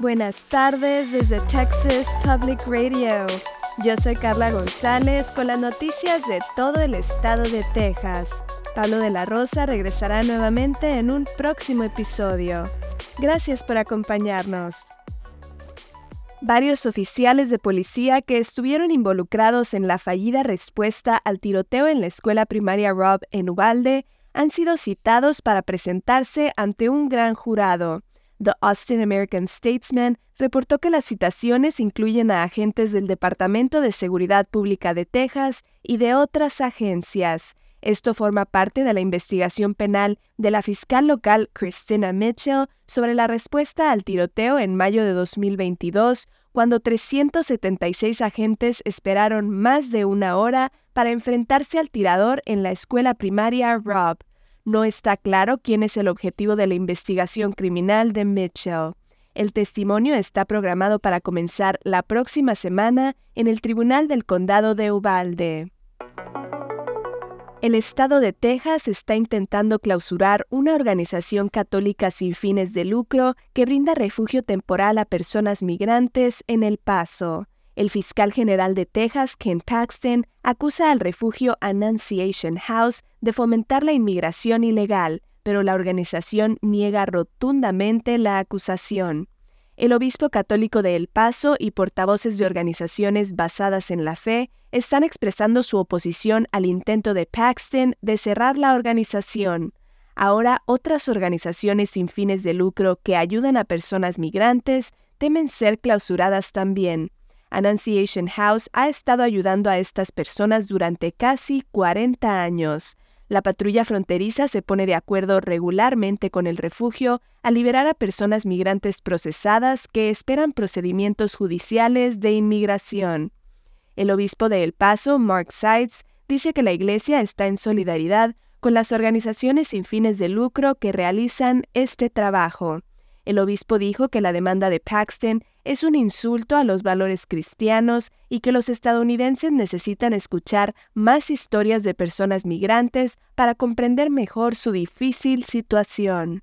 Buenas tardes desde Texas Public Radio. Yo soy Carla González con las noticias de todo el estado de Texas. Pablo de la Rosa regresará nuevamente en un próximo episodio. Gracias por acompañarnos. Varios oficiales de policía que estuvieron involucrados en la fallida respuesta al tiroteo en la escuela primaria Rob en Ubalde han sido citados para presentarse ante un gran jurado. The Austin American Statesman reportó que las citaciones incluyen a agentes del Departamento de Seguridad Pública de Texas y de otras agencias. Esto forma parte de la investigación penal de la fiscal local Christina Mitchell sobre la respuesta al tiroteo en mayo de 2022, cuando 376 agentes esperaron más de una hora para enfrentarse al tirador en la escuela primaria Rob. No está claro quién es el objetivo de la investigación criminal de Mitchell. El testimonio está programado para comenzar la próxima semana en el Tribunal del Condado de Uvalde. El estado de Texas está intentando clausurar una organización católica sin fines de lucro que brinda refugio temporal a personas migrantes en El Paso. El fiscal general de Texas, Ken Paxton, acusa al refugio Annunciation House de fomentar la inmigración ilegal, pero la organización niega rotundamente la acusación. El obispo católico de El Paso y portavoces de organizaciones basadas en la fe están expresando su oposición al intento de Paxton de cerrar la organización. Ahora otras organizaciones sin fines de lucro que ayudan a personas migrantes temen ser clausuradas también. Annunciation House ha estado ayudando a estas personas durante casi 40 años. La patrulla fronteriza se pone de acuerdo regularmente con el refugio a liberar a personas migrantes procesadas que esperan procedimientos judiciales de inmigración. El obispo de El Paso, Mark Sides, dice que la Iglesia está en solidaridad con las organizaciones sin fines de lucro que realizan este trabajo. El obispo dijo que la demanda de Paxton es un insulto a los valores cristianos y que los estadounidenses necesitan escuchar más historias de personas migrantes para comprender mejor su difícil situación.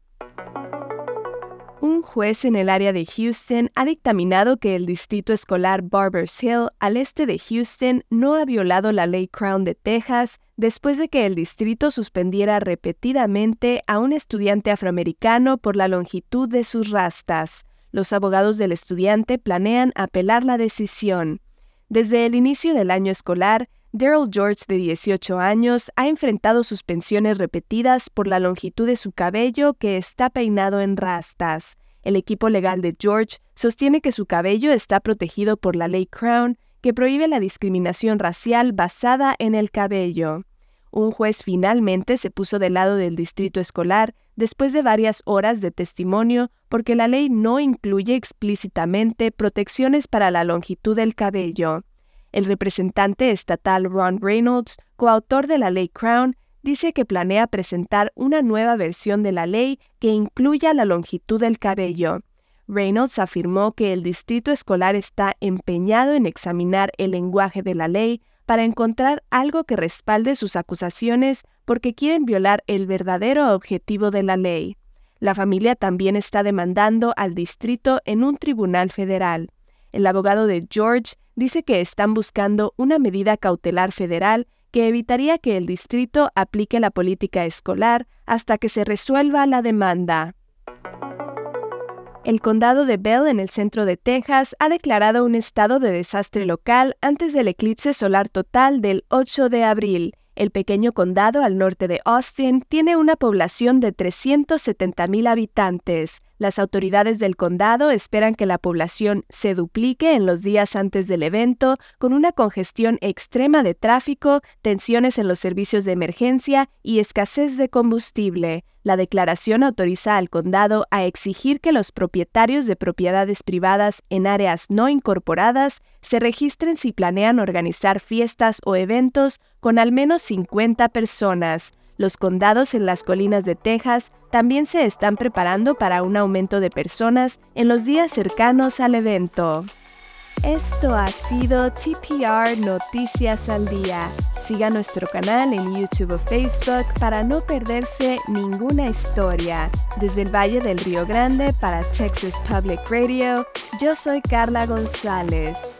Un juez en el área de Houston ha dictaminado que el distrito escolar Barbers Hill, al este de Houston, no ha violado la ley Crown de Texas después de que el distrito suspendiera repetidamente a un estudiante afroamericano por la longitud de sus rastas. Los abogados del estudiante planean apelar la decisión. Desde el inicio del año escolar, Daryl George, de 18 años, ha enfrentado suspensiones repetidas por la longitud de su cabello que está peinado en rastas. El equipo legal de George sostiene que su cabello está protegido por la ley Crown, que prohíbe la discriminación racial basada en el cabello. Un juez finalmente se puso del lado del distrito escolar después de varias horas de testimonio porque la ley no incluye explícitamente protecciones para la longitud del cabello. El representante estatal Ron Reynolds, coautor de la ley Crown, dice que planea presentar una nueva versión de la ley que incluya la longitud del cabello. Reynolds afirmó que el distrito escolar está empeñado en examinar el lenguaje de la ley para encontrar algo que respalde sus acusaciones porque quieren violar el verdadero objetivo de la ley. La familia también está demandando al distrito en un tribunal federal. El abogado de George dice que están buscando una medida cautelar federal que evitaría que el distrito aplique la política escolar hasta que se resuelva la demanda. El condado de Bell en el centro de Texas ha declarado un estado de desastre local antes del eclipse solar total del 8 de abril. El pequeño condado al norte de Austin tiene una población de 370.000 habitantes. Las autoridades del condado esperan que la población se duplique en los días antes del evento, con una congestión extrema de tráfico, tensiones en los servicios de emergencia y escasez de combustible. La declaración autoriza al condado a exigir que los propietarios de propiedades privadas en áreas no incorporadas se registren si planean organizar fiestas o eventos con al menos 50 personas. Los condados en las colinas de Texas también se están preparando para un aumento de personas en los días cercanos al evento. Esto ha sido TPR Noticias al Día. Siga nuestro canal en YouTube o Facebook para no perderse ninguna historia. Desde el Valle del Río Grande para Texas Public Radio, yo soy Carla González.